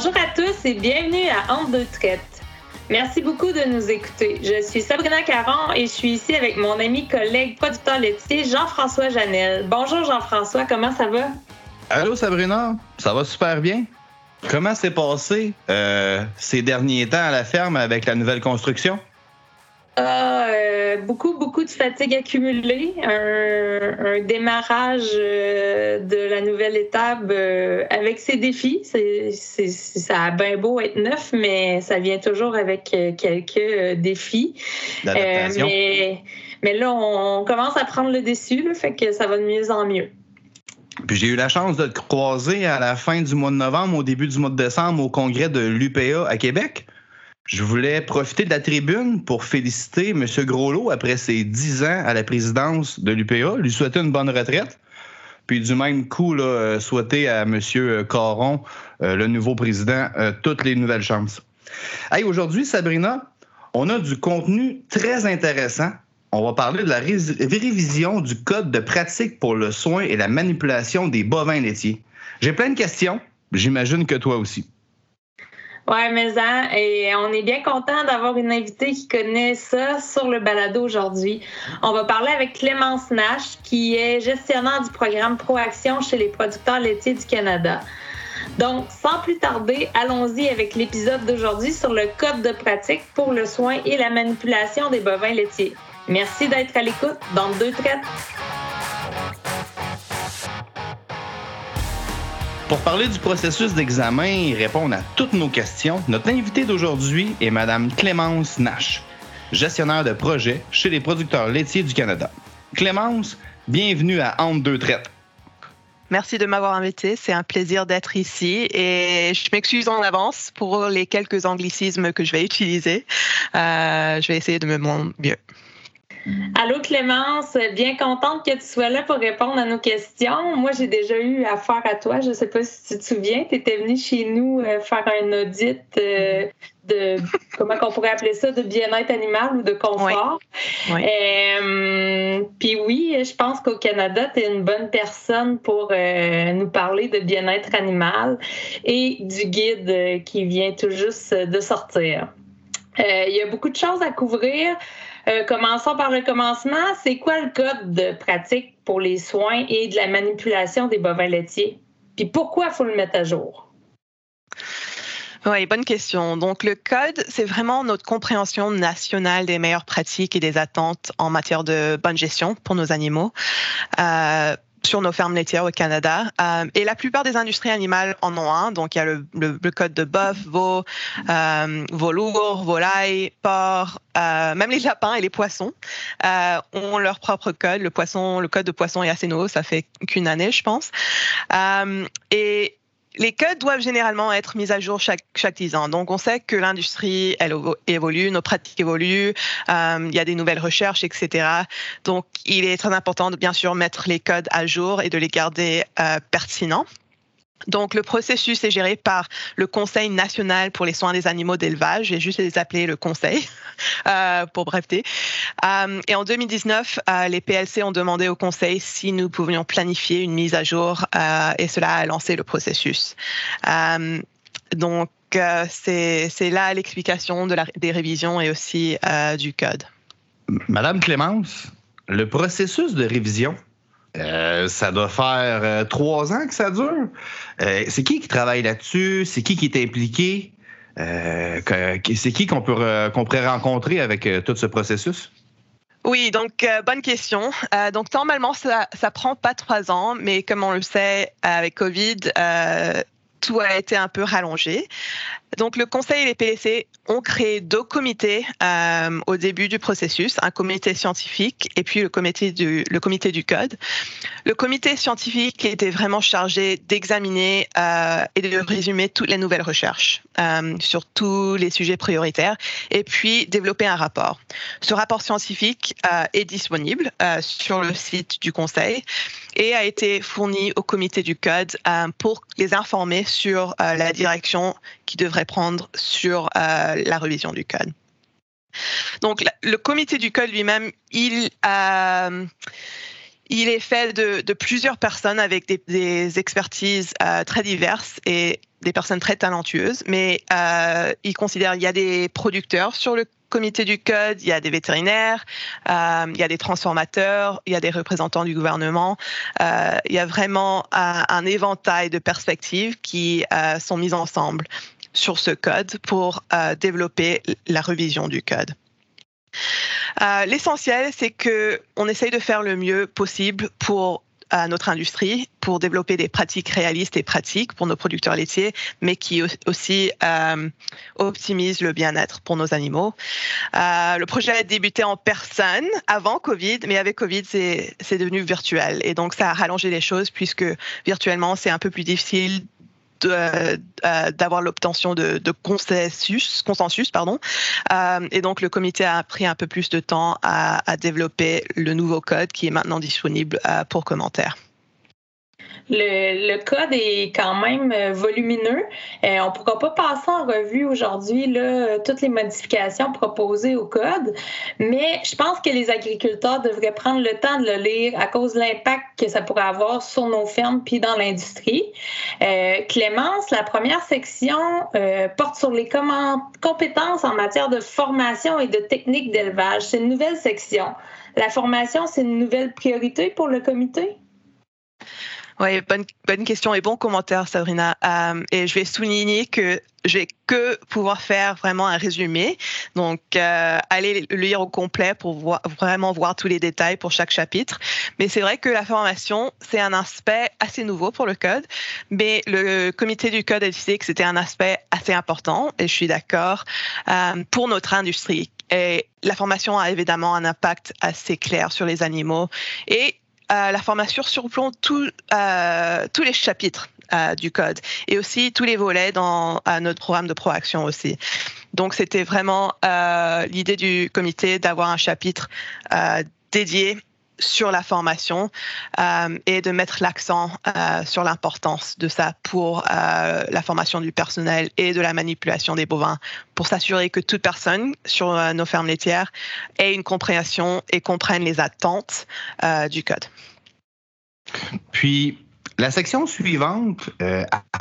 Bonjour à tous et bienvenue à Honte de traite. Merci beaucoup de nous écouter. Je suis Sabrina Caron et je suis ici avec mon ami collègue producteur laitier Jean-François Janel. Bonjour Jean-François, comment ça va? Allô Sabrina, ça va super bien? Comment s'est passé euh, ces derniers temps à la ferme avec la nouvelle construction? Ah, euh, beaucoup, beaucoup de fatigue accumulée, un, démarrage euh, de la nouvelle étape euh, avec ses défis. C'est, ça a bien beau être neuf, mais ça vient toujours avec quelques défis. mais, mais là, on, commence à prendre le dessus, fait que ça va de mieux en mieux. Puis j'ai eu la chance de te croiser à la fin du mois de novembre, au début du mois de décembre, au congrès de l'UPA à Québec. Je voulais profiter de la tribune pour féliciter M. Groslot après ses dix ans à la présidence de l'UPA, lui souhaiter une bonne retraite. Puis du même coup, là, euh, souhaiter à M. Caron, euh, le nouveau président, euh, toutes les nouvelles chances. Hey, aujourd'hui, Sabrina, on a du contenu très intéressant. On va parler de la révision du code de pratique pour le soin et la manipulation des bovins laitiers. J'ai plein de questions. J'imagine que toi aussi. Oui, mais hein, et on est bien content d'avoir une invitée qui connaît ça sur le balado aujourd'hui. On va parler avec Clémence Nash, qui est gestionnaire du programme Proaction chez les producteurs laitiers du Canada. Donc, sans plus tarder, allons-y avec l'épisode d'aujourd'hui sur le code de pratique pour le soin et la manipulation des bovins laitiers. Merci d'être à l'écoute dans deux traites. Pour parler du processus d'examen et répondre à toutes nos questions, notre invitée d'aujourd'hui est Mme Clémence Nash, gestionnaire de projet chez les producteurs laitiers du Canada. Clémence, bienvenue à Entre deux traites. Merci de m'avoir invité. C'est un plaisir d'être ici et je m'excuse en avance pour les quelques anglicismes que je vais utiliser. Euh, je vais essayer de me montrer mieux. Allô Clémence, bien contente que tu sois là pour répondre à nos questions. Moi, j'ai déjà eu affaire à toi. Je ne sais pas si tu te souviens, tu étais venue chez nous euh, faire un audit euh, de, comment on pourrait appeler ça, de bien-être animal ou de confort. Euh, puis oui, je pense qu'au Canada, tu es une bonne personne pour nous parler de bien-être animal et du guide qui vient tout juste de sortir. Il y a beaucoup de choses à couvrir. Euh, commençons par le commencement. C'est quoi le code de pratique pour les soins et de la manipulation des bovins laitiers? Puis pourquoi il faut le mettre à jour? Oui, bonne question. Donc, le code, c'est vraiment notre compréhension nationale des meilleures pratiques et des attentes en matière de bonne gestion pour nos animaux. Euh, sur nos fermes laitières au Canada. Euh, et la plupart des industries animales en ont un. Donc, il y a le, code de bœuf, veau, euh, velours, volaille, porc, euh, même les lapins et les poissons euh, ont leur propre code. Le poisson, le code de poisson est assez nouveau, ça fait qu'une année, je pense. et les codes doivent généralement être mis à jour chaque, chaque 10 ans. Donc, on sait que l'industrie, elle évolue, nos pratiques évoluent, euh, il y a des nouvelles recherches, etc. Donc, il est très important de bien sûr mettre les codes à jour et de les garder euh, pertinents. Donc, le processus est géré par le Conseil national pour les soins des animaux d'élevage. J'ai juste les appeler le Conseil euh, pour breveter. Euh, et en 2019, euh, les PLC ont demandé au Conseil si nous pouvions planifier une mise à jour et cela a lancé le processus. donc, c'est là l'explication de des révisions et aussi du code. Madame Clémence, le processus de révision, euh, ça doit faire euh, trois ans que ça dure. Euh, c'est qui qui travaille là-dessus? C'est qui qui est impliqué? c'est qui qu'on pourrait rencontrer avec tout ce processus? Oui, donc bonne question. donc normalement, ça ça prend pas trois ans, mais comme on le sait avec Covid, tout a été un peu rallongé. Donc, le Conseil et les PLC ont créé deux comités euh, au début du processus, un comité scientifique et puis le comité du, le comité du code. Le comité scientifique était vraiment chargé d'examiner euh, et de résumer toutes les nouvelles recherches euh, sur tous les sujets prioritaires et puis développer un rapport. Ce rapport scientifique est disponible sur le site du Conseil et a été fourni au comité du code pour les informer sur la direction qui devrait prendre sur euh, la révision du code. Donc, le comité du code lui-même, il, euh, il est fait de, plusieurs personnes avec des, expertises très diverses et des personnes très talentueuses, mais il considère qu'il y a des producteurs sur le comité du code, il y a des vétérinaires, euh, il y a des transformateurs, il y a des représentants du gouvernement. Euh, il y a vraiment un, éventail de perspectives qui euh, sont mises ensemble sur ce code pour développer la revision du code. L'essentiel, c'est qu'on essaye de faire le mieux possible pour à notre industrie pour développer des pratiques réalistes et pratiques pour nos producteurs laitiers, mais qui aussi euh, optimisent le bien-être pour nos animaux. Euh, le projet a débuté en personne avant Covid, mais avec Covid, c'est devenu virtuel. Et donc, ça a rallongé les choses puisque virtuellement, c'est un peu plus difficile euh, d'avoir l'obtention de, consensus, consensus. Pardon. Euh, et donc, le comité a pris un peu plus de temps à, développer le nouveau code qui est maintenant disponible euh, pour commentaires. Le, code est quand même euh, volumineux. Euh, on ne pourra pas passer en revue aujourd'hui toutes les modifications proposées au code, mais je pense que les agriculteurs devraient prendre le temps de le lire à cause de l'impact que ça pourrait avoir sur nos fermes puis dans l'industrie. Euh, Clémence, la première section euh, porte sur les compétences en matière de formation et de techniques d'élevage. C'est une nouvelle section. La formation, c'est une nouvelle priorité pour le comité? Oui, bonne, bonne question et bon commentaire, Sabrina. Euh, et je vais souligner que je vais que pouvoir faire vraiment un résumé. Donc, euh, allez le lire au complet pour voir, vraiment voir tous les détails pour chaque chapitre. Mais c'est vrai que la formation, c'est un aspect assez nouveau pour le code. Mais le comité du code a décidé que c'était un aspect assez important, et je suis d'accord, euh, pour notre industrie. Et la formation a évidemment un impact assez clair sur les animaux. Et la formation surplombe euh, tous les chapitres euh, du code et aussi tous les volets dans notre programme de proaction aussi. Donc c'était vraiment euh, l'idée du comité d'avoir un chapitre dédié sur la formation euh, et de mettre l'accent euh, sur l'importance de ça pour euh, la formation du personnel et de la manipulation des bovins, pour s'assurer que toute personne sur nos fermes laitières ait une compréhension et comprenne les attentes du code. Puis, la section suivante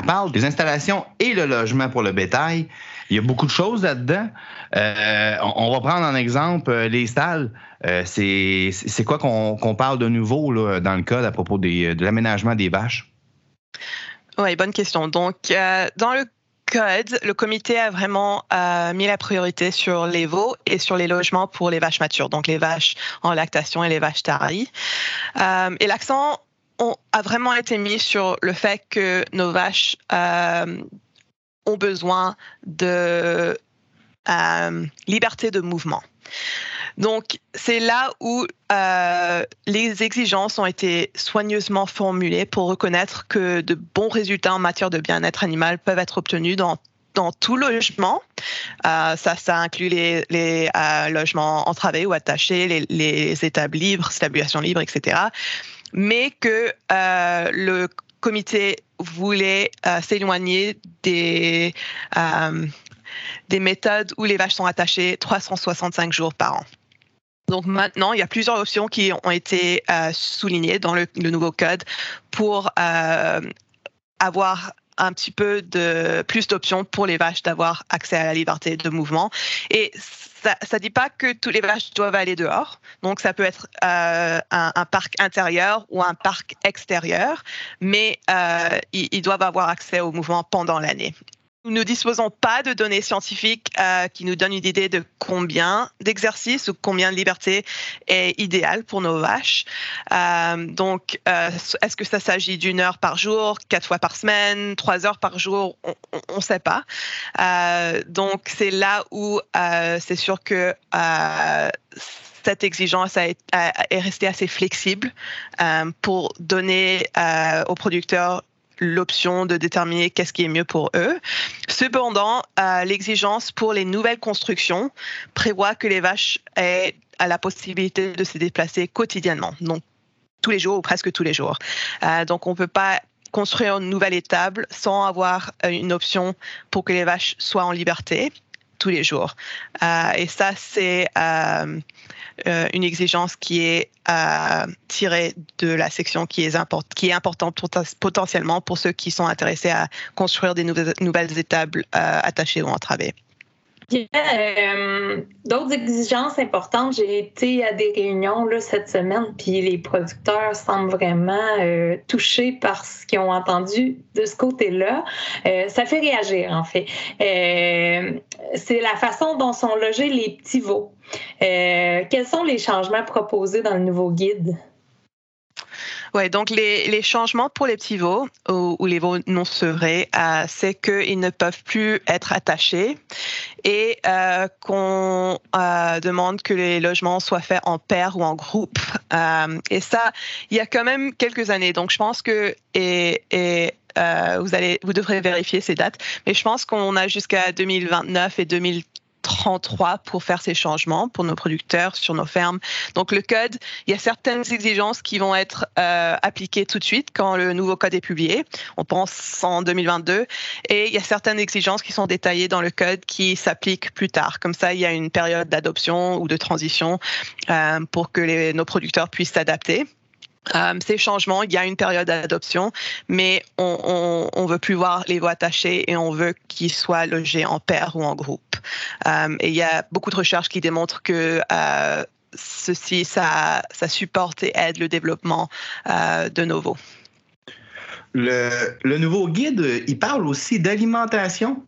parle des installations et le logement pour le bétail. Il y a beaucoup de choses là-dedans. On, va prendre en exemple les stalles. Euh, c'est quoi qu'on parle de nouveau dans le code à propos de l'aménagement des vaches? Oui, bonne question. Donc, euh, dans le code, le comité a vraiment euh, mis la priorité sur les veaux et sur les logements pour les vaches matures, donc les vaches en lactation et les vaches taries. et l'accent a vraiment été mis sur le fait que nos vaches ont besoin de liberté de mouvement. Donc, c'est là où euh, les exigences ont été soigneusement formulées pour reconnaître que de bons résultats en matière de bien-être animal peuvent être obtenus dans tout logement. Euh, ça, ça inclut les, euh, logements entravés ou attachés, les, les libres, stabulation libre, etc. Mais que le comité voulait s'éloigner des, des méthodes où les vaches sont attachées 365 jours par an. Donc maintenant, il y a plusieurs options qui ont été euh, soulignées dans le, nouveau code pour euh, avoir un petit peu de plus d'options pour les vaches d'avoir accès à la liberté de mouvement. Et ça ne dit pas que toutes les vaches doivent aller dehors. Donc ça peut être euh, un, parc intérieur ou un parc extérieur, mais ils, ils, doivent avoir accès au mouvement pendant l'année. Nous ne disposons pas de données scientifiques euh, qui nous donnent une idée de combien d'exercices ou combien de liberté est idéal pour nos vaches. Euh, donc, euh, est-ce que ça s'agit d'une heure par jour, quatre fois par semaine, trois heures par jour? On ne sait pas. donc, c'est là où c'est sûr que cette exigence est restée assez flexible pour donner aux producteurs l'option de déterminer qu'est-ce qui est mieux pour eux. Cependant, euh, l'exigence pour les nouvelles constructions prévoit que les vaches aient la possibilité de se déplacer quotidiennement, donc tous les jours ou presque tous les jours. Euh, donc on ne peut pas construire une nouvelle étable sans avoir une option pour que les vaches soient en liberté tous les jours. Euh, et ça, c'est une exigence qui est tirée de la section qui est, importante potentiellement pour ceux qui sont intéressés à construire des nouvelles, nouvelles étables attachées ou entravées. A d'autres exigences importantes. J'ai été à des réunions là, cette semaine, puis les producteurs semblent vraiment euh, touchés par ce qu'ils ont entendu de ce côté-là. Euh, ça fait réagir, en fait. Euh, c'est la façon dont sont logés les petits veaux. quels sont les changements proposés dans le nouveau guide? Oui, donc les, les, changements pour les petits veaux ou, les veaux non sevrés, euh, c'est qu'ils ne peuvent plus être attachés et euh, qu'on euh, demande que les logements soient faits en paire ou en groupe. et ça, il y a quand même quelques années. Donc je pense que et, et vous allez, vous devrez vérifier ces dates, mais je pense qu'on a jusqu'à 2029 et 2030 33 pour faire ces changements pour nos producteurs sur nos fermes. Donc le code, il y a certaines exigences qui vont être euh, appliquées tout de suite quand le nouveau code est publié. On pense en 2022. Et il y a certaines exigences qui sont détaillées dans le code qui s'appliquent plus tard. Comme ça, il y a une période d'adoption ou de transition euh, pour que nos producteurs puissent s'adapter. Euh, ces changements, il y a une période d'adoption, mais on ne veut plus voir les voies attachées et on veut qu'ils soient logés en paire ou en groupe. Euh, et il y a beaucoup de recherches qui démontrent que euh, ceci, ça, supporte et aide le développement de nouveau. Le, le, nouveau guide, il parle aussi d'alimentation.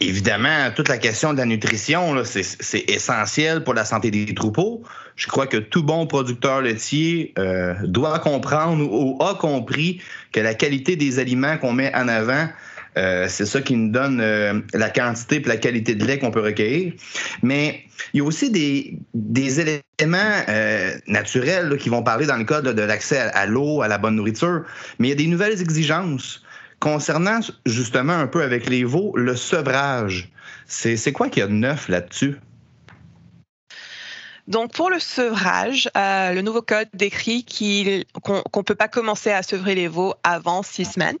évidemment, toute la question de la nutrition, c'est essentiel pour la santé des troupeaux je crois que tout bon producteur laitier euh, doit comprendre ou a compris que la qualité des aliments qu'on met en avant, euh, c'est ça qui nous donne euh, la quantité et la qualité de lait qu'on peut recueillir. Mais il y a aussi des, éléments naturels qui vont parler dans le cadre de l'accès à, l'eau, à la bonne nourriture. Mais il y a des nouvelles exigences concernant justement un peu avec les veaux, le sevrage. C'est quoi qu'il y a de neuf là-dessus? Donc pour le sevrage, euh, le nouveau code décrit qu'on ne peut pas commencer à sevrer les veaux avant six semaines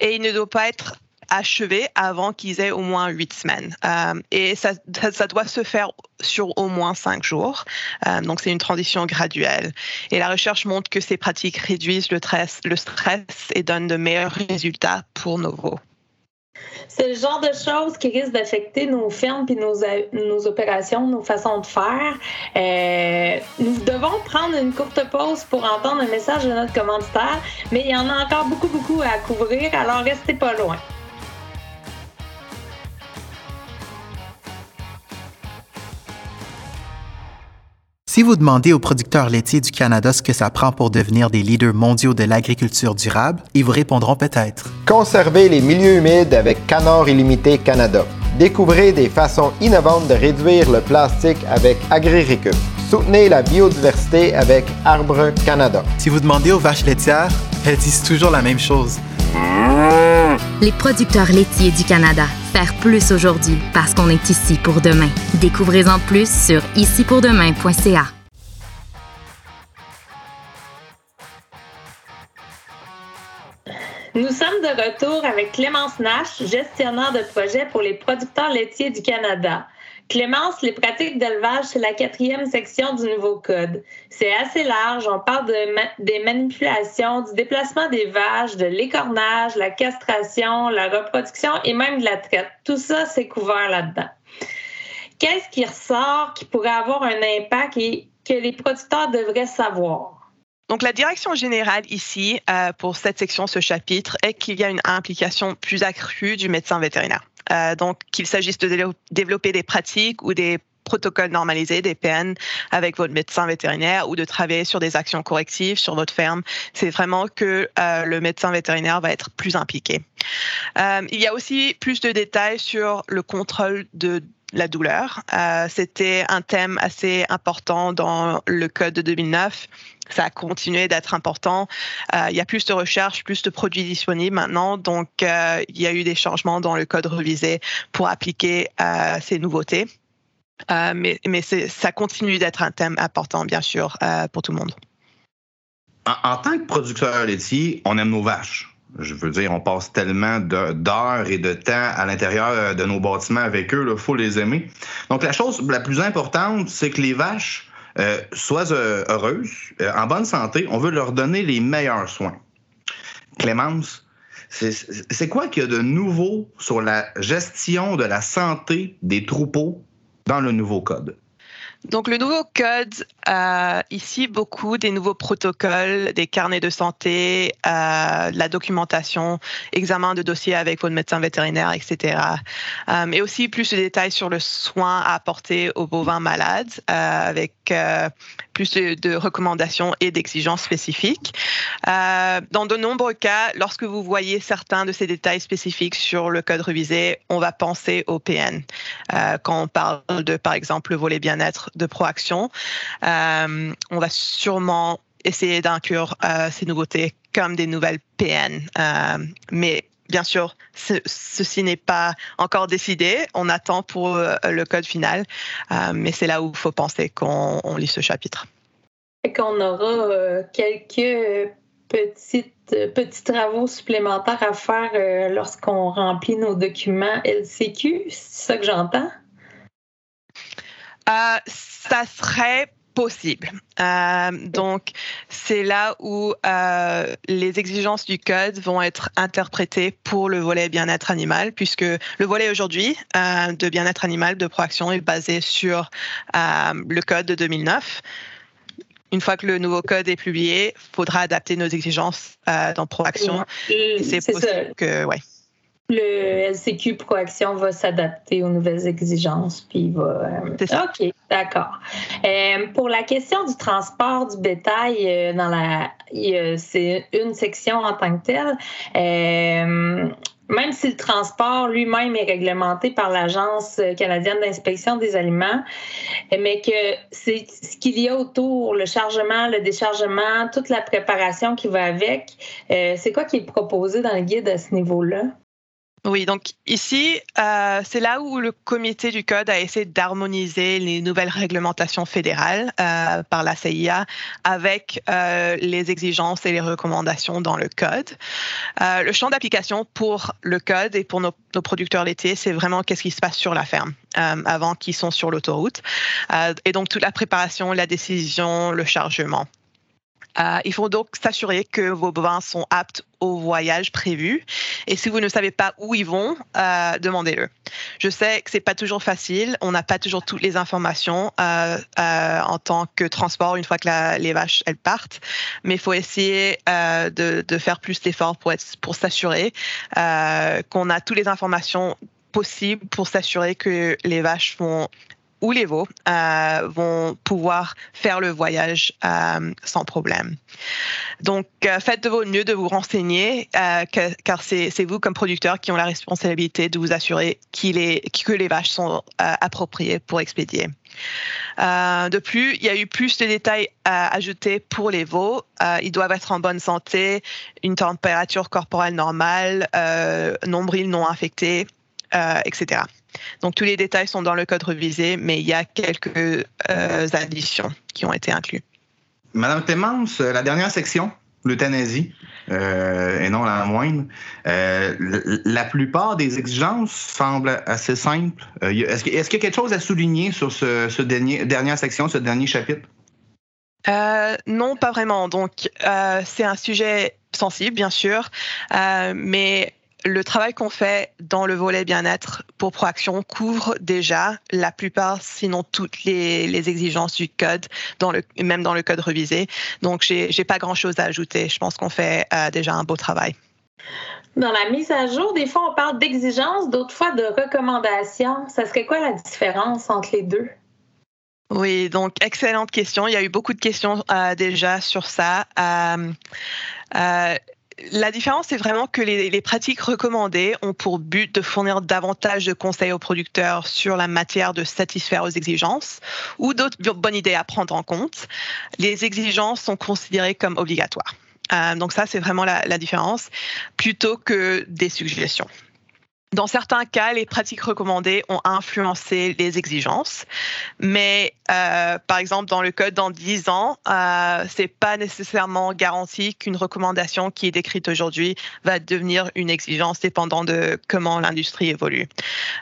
et il ne doit pas être achevé avant qu'ils aient au moins huit semaines. Euh, et ça, doit se faire sur au moins cinq jours. Euh, donc c'est une transition graduelle. Et la recherche montre que ces pratiques réduisent le stress, le stress et donnent de meilleurs résultats pour nos veaux. C'est le genre de choses qui risquent d'affecter nos fermes puis nos, nos opérations, nos façons de faire. Euh, nous devons prendre une courte pause pour entendre un message de notre commanditaire, mais il y en a encore beaucoup, beaucoup à couvrir, alors restez pas loin. Si vous demandez aux producteurs laitiers du Canada ce que ça prend pour devenir des leaders mondiaux de l'agriculture durable, ils vous répondront peut-être. Conservez les milieux humides avec Canard Illimité Canada. Découvrez des façons innovantes de réduire le plastique avec AgriRecup. Soutenez la biodiversité avec Arbre Canada. Si vous demandez aux vaches laitières, elles disent toujours la même chose. Les producteurs laitiers du Canada. Faire plus aujourd'hui parce qu'on est ici pour demain. Découvrez-en plus sur icipourdemain.ca. Nous sommes de retour avec Clémence Nash, gestionnaire de projet pour les producteurs laitiers du Canada. Clémence, les pratiques d'élevage, c'est la quatrième section du nouveau code. C'est assez large. On parle de des manipulations, du déplacement des vaches, de l'écornage, la castration, la reproduction et même de la traite. Tout ça, c'est couvert là-dedans. Qu'est-ce qui ressort qui pourrait avoir un impact et que les producteurs devraient savoir? Donc, la direction générale ici, euh, pour cette section, ce chapitre, est qu'il y a une implication plus accrue du médecin vétérinaire. Euh, donc, qu'il s'agisse de développer des pratiques ou des protocoles normalisés, des PN, avec votre médecin vétérinaire ou de travailler sur des actions correctives sur votre ferme. C'est vraiment que euh, le médecin vétérinaire va être plus impliqué. Euh, il y a aussi plus de détails sur le contrôle de la douleur. C'était un thème assez important dans le code de 2009 ça a continué d'être important. Euh, il y a plus de recherches, plus de produits disponibles maintenant. Donc, euh, il y a eu des changements dans le code revisé pour appliquer euh, ces nouveautés. mais mais ça continue d'être un thème important, bien sûr, pour tout le monde. En, tant que producteur laitier, on aime nos vaches. Je veux dire, on passe tellement d'heures et de temps à l'intérieur de nos bâtiments avec eux, il faut les aimer. Donc, la chose la plus importante, c'est que les vaches euh, soient euh, euh, en bonne santé. On veut leur donner les meilleurs soins. Clémence, c'est quoi qu'il y a de nouveau sur la gestion de la santé des troupeaux dans le nouveau code? Donc le nouveau code a ici beaucoup des nouveaux protocoles, des carnets de santé, euh, la documentation, examen de dossiers avec votre médecin vétérinaire, etc. Et aussi plus de détails sur le soin à apporter aux bovins malades avec euh, plus de, recommandations et d'exigences spécifiques. Euh, dans de nombreux cas, lorsque vous voyez certains de ces détails spécifiques sur le code révisé, on va penser au PN. Euh, quand on parle de, par exemple, le volet bien-être de Proaction. On va sûrement essayer d'inclure ces nouveautés comme des nouvelles PN. Mais bien sûr, ce, ceci n'est pas encore décidé. On attend pour le code final, mais c'est là où il faut penser qu'on lit ce chapitre. Qu'on aura quelques petites, petits travaux supplémentaires à faire lorsqu'on remplit nos documents LCQ. C'est ça que j'entends? Euh, ça serait possible. Euh, donc, c'est là où euh, les exigences du code vont être interprétées pour le volet bien-être animal, puisque le volet aujourd'hui euh, de bien-être animal de Proaction est basé sur le code de 2009. Une fois que le nouveau code est publié, il faudra adapter nos exigences dans Proaction. C'est possible que, ouais le LCQ Proaction va s'adapter aux nouvelles exigences. Puis il va. Ça. OK, d'accord. Euh, pour la question du transport du bétail, euh, dans la, c'est une section en tant que telle. Euh, même si le transport lui-même est réglementé par l'Agence canadienne d'inspection des aliments, mais que c'est ce qu'il y a autour, le chargement, le déchargement, toute la préparation qui va avec, euh, c'est quoi qui est proposé dans le guide à ce niveau-là? Oui, donc ici, euh, c'est là où le comité du code a essayé d'harmoniser les nouvelles réglementations fédérales euh, par la CIA avec euh, les exigences et les recommandations dans le code. Euh, le champ d'application pour le code et pour nos, producteurs laitiers, c'est vraiment qu'est-ce qui se passe sur la ferme euh, avant qu'ils sont sur l'autoroute. Euh, et donc toute la préparation, la décision, le chargement. Euh, il faut donc s'assurer que vos bovins sont aptes au voyage prévu. Et si vous ne savez pas où ils vont, euh, demandez-le. Je sais que c'est pas toujours facile. On n'a pas toujours toutes les informations euh, en tant que transport une fois que les vaches elles partent. Mais il faut essayer de, faire plus d'efforts pour pour s'assurer qu'on a toutes les informations possibles pour s'assurer que les vaches vont ou les veaux euh, vont pouvoir faire le voyage euh, sans problème. Donc, euh, faites de votre mieux de vous renseigner, car c'est vous comme producteur qui ont la responsabilité de vous assurer qu est, que les vaches sont appropriées pour expédier. de plus, il y a eu plus de détails à ajouter pour les veaux. ils doivent être en bonne santé, une température corporelle normale, nombril non infecté, etc. Donc tous les détails sont dans le code revisé, mais il y a quelques euh, additions qui ont été incluses. Madame Clémence, la dernière section, l'euthanasie, euh, et non la moindre, euh, la plupart des exigences semblent assez simples. Euh, est-ce, qu'il, y a quelque chose à souligner sur ce, ce dernier, dernière section, ce dernier chapitre? Euh, non, pas vraiment. Donc, euh, c'est un sujet sensible, bien sûr, euh, mais le travail qu'on fait dans le volet bien-être pour Proaction couvre déjà la plupart, sinon toutes les, les exigences du code, dans le, même dans le code revisé. Donc, j'ai n'ai pas grand-chose à ajouter. Je pense qu'on fait euh, déjà un beau travail. Dans la mise à jour, des fois, on parle d'exigences, d'autres fois de recommandations. Ça serait quoi la différence entre les deux? Oui, donc excellente question. Il y a eu beaucoup de questions euh, déjà sur ça. Euh, euh, la différence, c'est vraiment que les, pratiques recommandées ont pour but de fournir davantage de conseils aux producteurs sur la matière de satisfaire aux exigences ou d'autres bonnes idées à prendre en compte. Les exigences sont considérées comme obligatoires. Euh, donc ça, c'est vraiment la, la, différence, plutôt que des suggestions. Dans certains cas, les pratiques recommandées ont influencé les exigences, mais euh, par exemple, dans le code dans 10 ans, euh, c'est pas nécessairement garanti qu'une recommandation qui est décrite aujourd'hui va devenir une exigence dépendant de comment l'industrie évolue.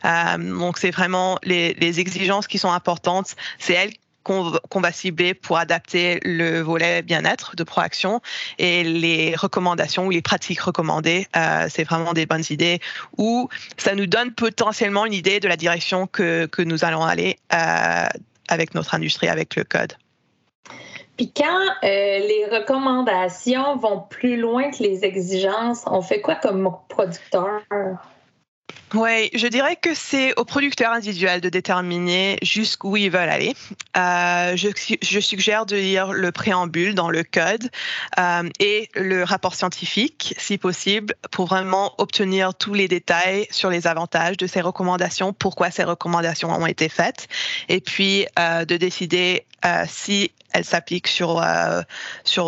Euh, donc, c'est vraiment les, les exigences qui sont importantes, c'est elles qu'on va cibler pour adapter le volet bien-être de Proaction et les recommandations ou les pratiques recommandées, euh, c'est vraiment des bonnes idées où ça nous donne potentiellement une idée de la direction que, que nous allons aller euh, avec notre industrie, avec le code. Puis quand euh, les recommandations vont plus loin que les exigences, on fait quoi comme producteur? Oui, je dirais que c'est aux producteurs individuels de déterminer jusqu'où ils veulent aller. Euh, je, suggère de lire le préambule dans le code euh, et le rapport scientifique, si possible, pour vraiment obtenir tous les détails sur les avantages de ces recommandations, pourquoi ces recommandations ont été faites, et puis euh, de décider si elles s'appliquent sur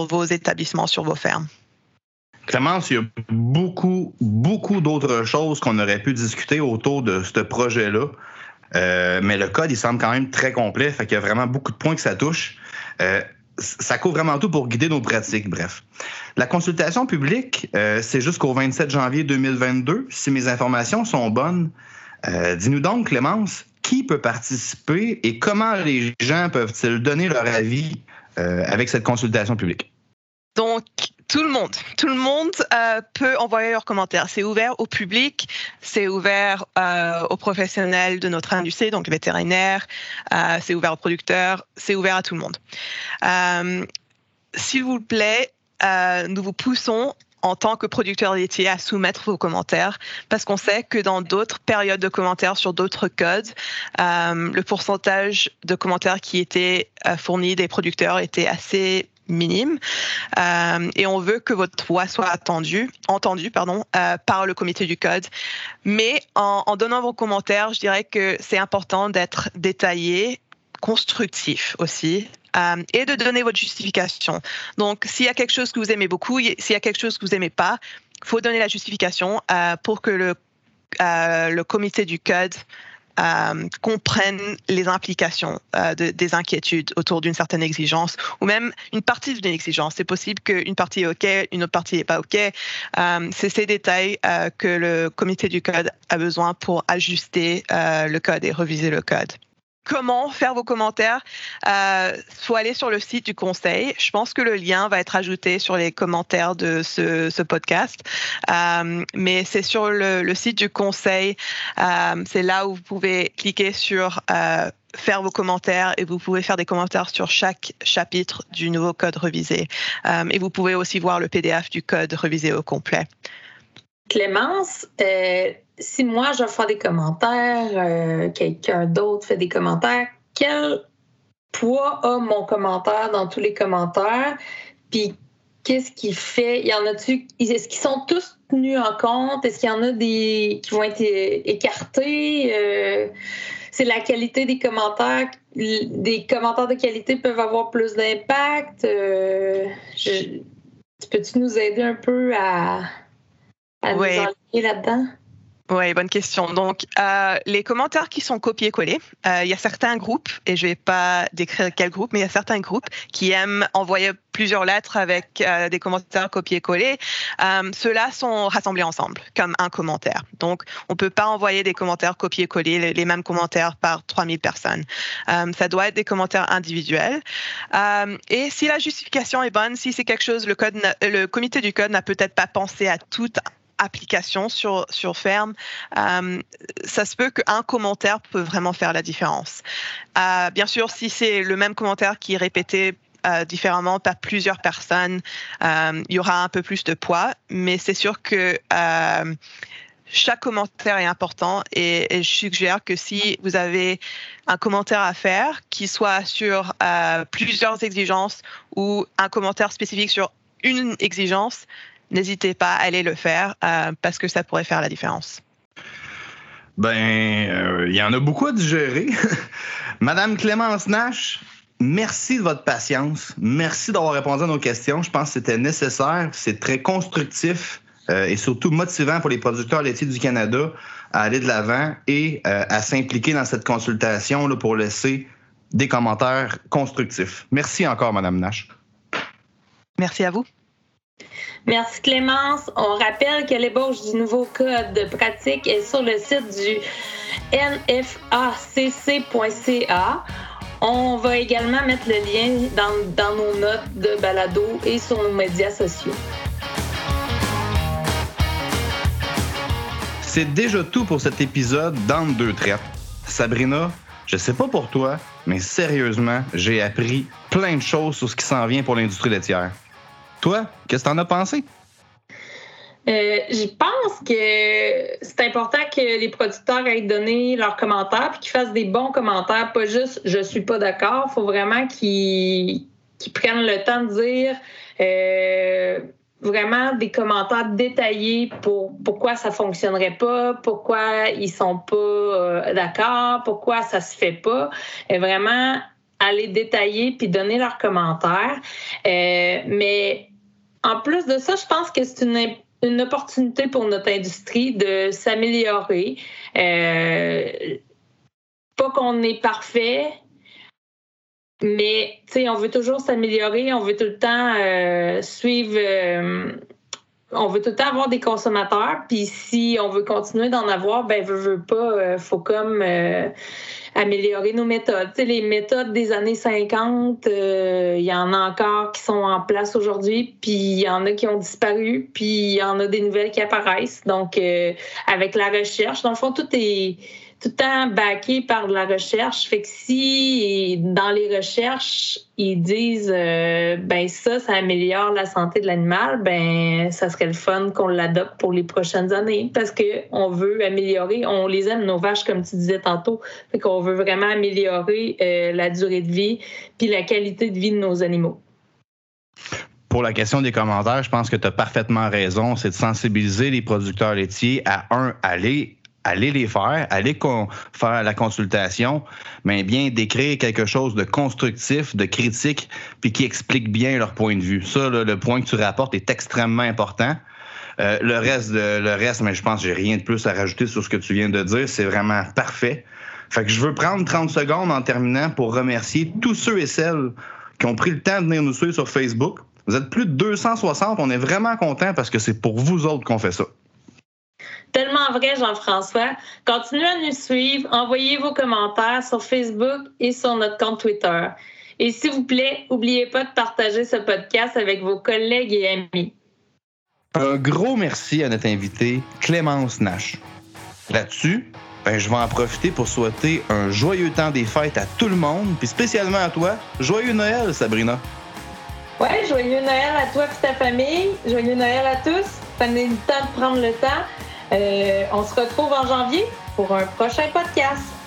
vos établissements, sur vos fermes. Clémence, il y a beaucoup, beaucoup d'autres choses qu'on aurait pu discuter autour de ce projet-là. Euh, mais le code, il semble quand même très complet. Fait qu'il y a vraiment beaucoup de points que ça touche. Euh, ça couvre vraiment tout pour guider nos pratiques, bref. La consultation publique, euh, c'est jusqu'au 27 janvier 2022, si mes informations sont bonnes. Dis-nous donc, Clémence, qui peut participer et comment les gens peuvent-ils donner leur avis avec cette consultation publique? Donc, tout le monde, tout le monde euh, peut envoyer leurs commentaires. C'est ouvert au public, c'est ouvert euh, aux professionnels de notre industrie, donc vétérinaires, euh, c'est ouvert aux producteurs, c'est ouvert à tout le monde. S'il vous plaît, nous vous poussons en tant que producteur laitier à soumettre vos commentaires parce qu'on sait que dans d'autres périodes de commentaires sur d'autres codes, le pourcentage de commentaires qui étaient fournis des producteurs était assez minime euh, et on veut que votre voix soit attendue, entendue pardon, euh, par le comité du code. Mais en, donnant vos commentaires, je dirais que c'est important d'être détaillé, constructif aussi. Euh, et de donner votre justification. Donc, s'il y a quelque chose que vous aimez beaucoup, s'il y a quelque chose que vous n'aimez pas, il faut donner la justification pour que le comité du code euh, comprennent les implications euh, des inquiétudes autour d'une certaine exigence ou même une partie d'une exigence. C'est possible qu'une partie est OK, une autre partie n'est pas OK. Euh, c'est ces détails que le comité du code a besoin pour ajuster le code et reviser le code comment faire vos commentaires, euh, soit aller sur le site du conseil. Je pense que le lien va être ajouté sur les commentaires de ce, podcast. Euh, mais c'est sur le, site du conseil. Euh, c'est là où vous pouvez cliquer sur faire vos commentaires et vous pouvez faire des commentaires sur chaque chapitre du nouveau code revisé. et vous pouvez aussi voir le PDF du code revisé au complet. Clémence, si moi je fais des commentaires, euh, quelqu'un d'autre fait des commentaires, quel poids a mon commentaire dans tous les commentaires? Puis qu'est-ce qui fait? Y en a-tu? Est-ce qu'ils sont tous tenus en compte? Est-ce qu'il y en a des qui vont être écartés? Euh, c'est la qualité des commentaires. Des commentaires de qualité peuvent avoir plus d'impact. Euh, peux-tu nous aider un peu à, à nous là-dedans? Oui, bonne question. Donc, euh, les commentaires qui sont copiés-collés, euh, il y a certains groupes, et je ne vais pas décrire quel groupe, mais il y a certains groupes qui aiment envoyer plusieurs lettres avec euh, des commentaires copiés-collés. Ceux-là sont rassemblés ensemble comme un commentaire. Donc, on ne peut pas envoyer des commentaires copiés-collés, les, mêmes commentaires par 3000 personnes. ça doit être des commentaires individuels. et si la justification est bonne, si c'est quelque chose, le, code, le comité du code n'a peut-être pas pensé à tout application sur, ferme, euh, ça se peut qu'un commentaire peut vraiment faire la différence. Euh, bien sûr, si c'est le même commentaire qui est répété euh, différemment par plusieurs personnes, il y aura un peu plus de poids, mais c'est sûr que chaque commentaire est important et, je suggère que si vous avez un commentaire à faire qui soit sur plusieurs exigences ou un commentaire spécifique sur une exigence, n'hésitez pas à aller le faire euh, parce que ça pourrait faire la différence. Ben, euh, il y en a beaucoup à digérer. Madame Clémence Nash, merci de votre patience. Merci d'avoir répondu à nos questions. Je pense que c'était nécessaire. C'est très constructif euh, et surtout motivant pour les producteurs laitiers du Canada à aller de l'avant et à s'impliquer dans cette consultation là, pour laisser des commentaires constructifs. Merci encore, Madame Nash. Merci à vous. Merci Clémence. On rappelle que l'ébauche du nouveau code de pratique est sur le site du nfacc.ca. On va également mettre le lien dans, dans nos notes de balado et sur nos médias sociaux. C'est déjà tout pour cet épisode d'Entre deux traites. Sabrina, je sais pas pour toi, mais sérieusement, j'ai appris plein de choses sur ce qui s'en vient pour l'industrie laitière. Toi, qu'est-ce que t'en as pensé? Euh, je pense que c'est important que les producteurs aient donné leurs commentaires puis qu'ils fassent des bons commentaires, pas juste je suis pas d'accord. Il faut vraiment qu'ils prennent le temps de dire euh, vraiment des commentaires détaillés pour pourquoi ça fonctionnerait pas, pourquoi ils sont pas euh, d'accord, pourquoi ça se fait pas. Et vraiment aller détailler puis donner leurs commentaires. Mais en plus de ça, je pense que c'est une une opportunité pour notre industrie de s'améliorer. Euh, pas qu'on est parfait, mais on veut toujours s'améliorer, on veut tout le temps euh, suivre, euh, on veut tout le temps avoir des consommateurs, puis si on veut continuer d'en avoir, ben veut, veut pas, faut comme améliorer nos méthodes. les méthodes des années 50, il y en a encore qui sont en place aujourd'hui, puis il y en a qui ont disparu, puis il y en a des nouvelles qui apparaissent. Donc, avec la recherche, dans le fond, tout est tout le temps backé par la recherche. Fait que si dans les recherches, ils disent euh, ben ça, ça améliore la santé de l'animal, ben ça serait le fun qu'on l'adopte pour les prochaines années parce que on veut améliorer, on les aime nos vaches comme tu disais tantôt, fait qu'on veut vraiment améliorer euh, la durée de vie puis la qualité de vie de nos animaux. Pour la question des commentaires, je pense que tu as parfaitement raison. C'est de sensibiliser les producteurs laitiers à un, aller allez les faire, allez faire la consultation, mais bien d'écrire quelque chose de constructif, de critique, puis qui explique bien leur point de vue. Ça, le point que tu rapportes est extrêmement important. Euh, le reste, le reste, mais je pense que j'ai rien de plus à rajouter sur ce que tu viens de dire. C'est vraiment parfait. Fait que je veux prendre 30 secondes en terminant pour remercier tous ceux et celles qui ont pris le temps de venir nous suivre sur Facebook. Vous êtes plus de 260. On est vraiment contents parce que c'est pour vous autres qu'on fait ça. Tellement vrai, Jean-François. Continuez à nous suivre. Envoyez vos commentaires sur Facebook et sur notre compte Twitter. Et s'il vous plaît, n'oubliez pas de partager ce podcast avec vos collègues et amis. Un gros merci à notre invité, Clémence Nash. Là-dessus, ben, je vais en profiter pour souhaiter un joyeux temps des fêtes à tout le monde, puis spécialement à toi. Joyeux Noël, Sabrina. Ouais, joyeux Noël à toi et ta famille. Joyeux Noël à tous. Prenez le temps de prendre le temps. Euh, on se retrouve en janvier pour un prochain podcast.